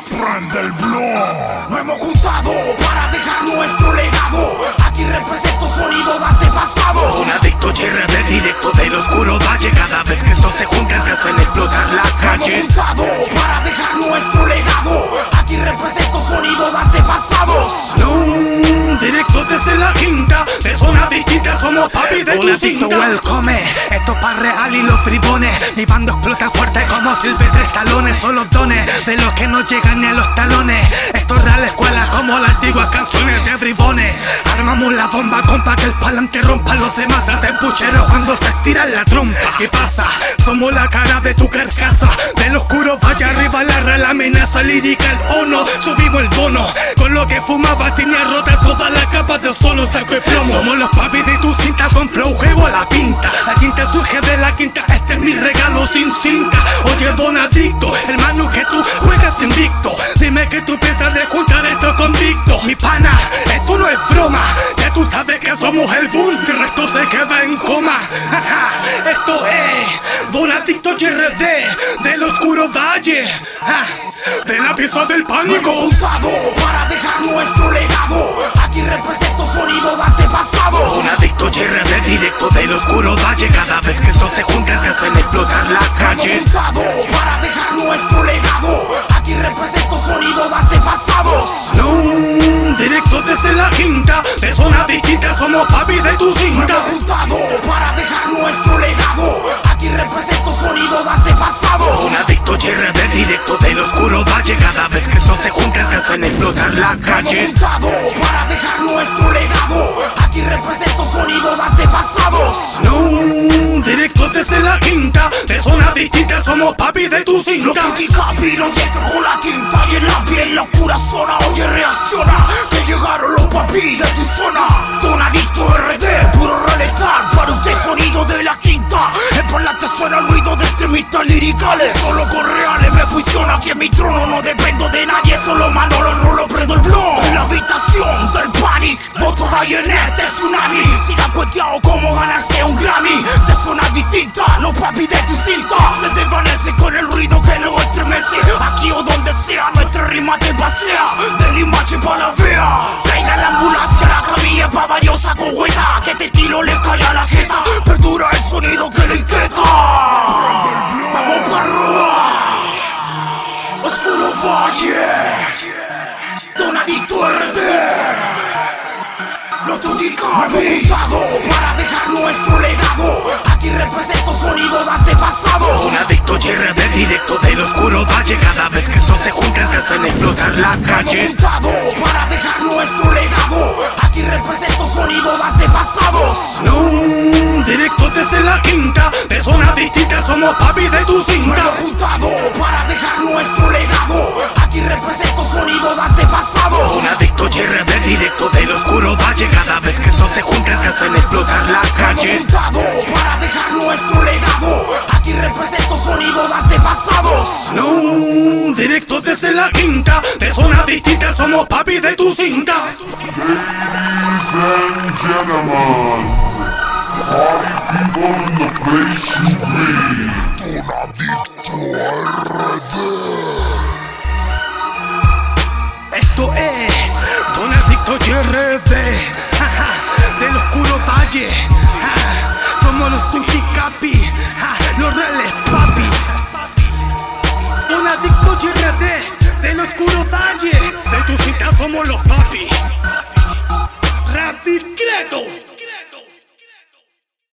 Aprende el blog. Hemos juntado para dejar nuestro legado. Aquí represento sonido de antepasado. Un adicto llega de directo del oscuro valle. Cada vez que estos se juntan te hacen explotar la calle. Nos hemos juntado para dejar nuestro legado. Aquí represento sonido de antepasados. No, directo desde la quinta. Personas distintas somos papi de Un adicto welcome esto pa' real y los bribones. Mi bando explota fuerte como silvestres talones. Son los dones de los que no llegan ni a los talones. Esto es real escuela como las antiguas canciones de bribones. Armamos la bomba, compa, que el palante rompa. Los demás hacen puchero cuando se estiran la trompa. ¿Qué pasa? Somos la cara de tu carcasa. Del oscuro vaya arriba la real amenaza lírica, el ono. Subimos el bono. Con lo que fumaba tenía rota toda la capa de ozono, saco y plomo. Somos los papis de tu cinta con flow, juego a la pinta. La quinta surge de la quinta, este es mi regalo sin cinta. Oye, don adicto, hermano, que tú juegas invicto. Dime que tú piensas de juntar esto convicto. Mi pana, esto es broma. Ya tú sabes que somos el boom, el resto se queda en coma. Ajá, esto es Don Adicto HRD del oscuro valle. De la pieza del pánico. juntado para dejar nuestro legado. Aquí represento sonido de antepasados. Un adicto de directo del oscuro valle. Cada vez que estos se juntan te hacen explotar la calle. juntado para dejar nuestro legado. Aquí represento sonido de antepasados. No, directo desde la quinta. De zona distinta somos papi de tu cinta. Juntado para dejar nuestro legado. Aquí represento sonido de antepasados. Un adicto de directo del oscuro valle. Cada vez que estos se juntan te hacen explotar la calle. juntado para dejar nuestro legado. Aquí represento sonido de antepasados. No, directo desde la quinta. De zona distinta somos papi de tu Lo cinta. que Capiro dentro con la tinta y en la pura zona. Oye, reacciona, que llegaron los papi de tu zona. Don Adicto RD, puro reletar para usted sonido de la quinta. En parlante suena el ruido de extremistas liricales. Solo con reales me funciona aquí en mi trono. No dependo de nadie, solo Manolo rolo prendo el blog. En la habitación del panic, voto Bayonet, de tsunami. Sigan cuenteado cómo ganarse un Grammy. De zona distinta, los papi de tu cinta. Se desvanece con el ruido que lo estremece. Aquí o donde sea, rima te pasea. Limache para la. Traiga la ambulancia, la camilla pa' valiosa con hueta. Que te tiro le cae a la jeta. Perdura el sonido que le inquieta. Vamos para arriba. Oscuro Valle. Don Adicto RD. No te para dejar nuestro legado. Aquí represento sonido de antepasados. Un adicto de directo del oscuro valle. Cada vez que estos se juntan te hacen explotar la calle. juntado para dejar nuestro legado. Aquí represento sonido de antepasados. No, directo desde la quinta. De zona distinta somos papi de tu cinta. Juntado para dejar nuestro legado. Aquí represento sonido de antepasados. Un adicto de directo del oscuro valle. Cada vez que estos se juntan te hacen explotar la calle. juntado de antepasados. No, directo desde la quinta. De zona distinta somos papi de tu cinta. Ladies and gentlemen, party people in the place to be. Esto es Don Adicto HRD jaja, del oscuro valle. calle, de tu cita somos los papis. Rap discreto.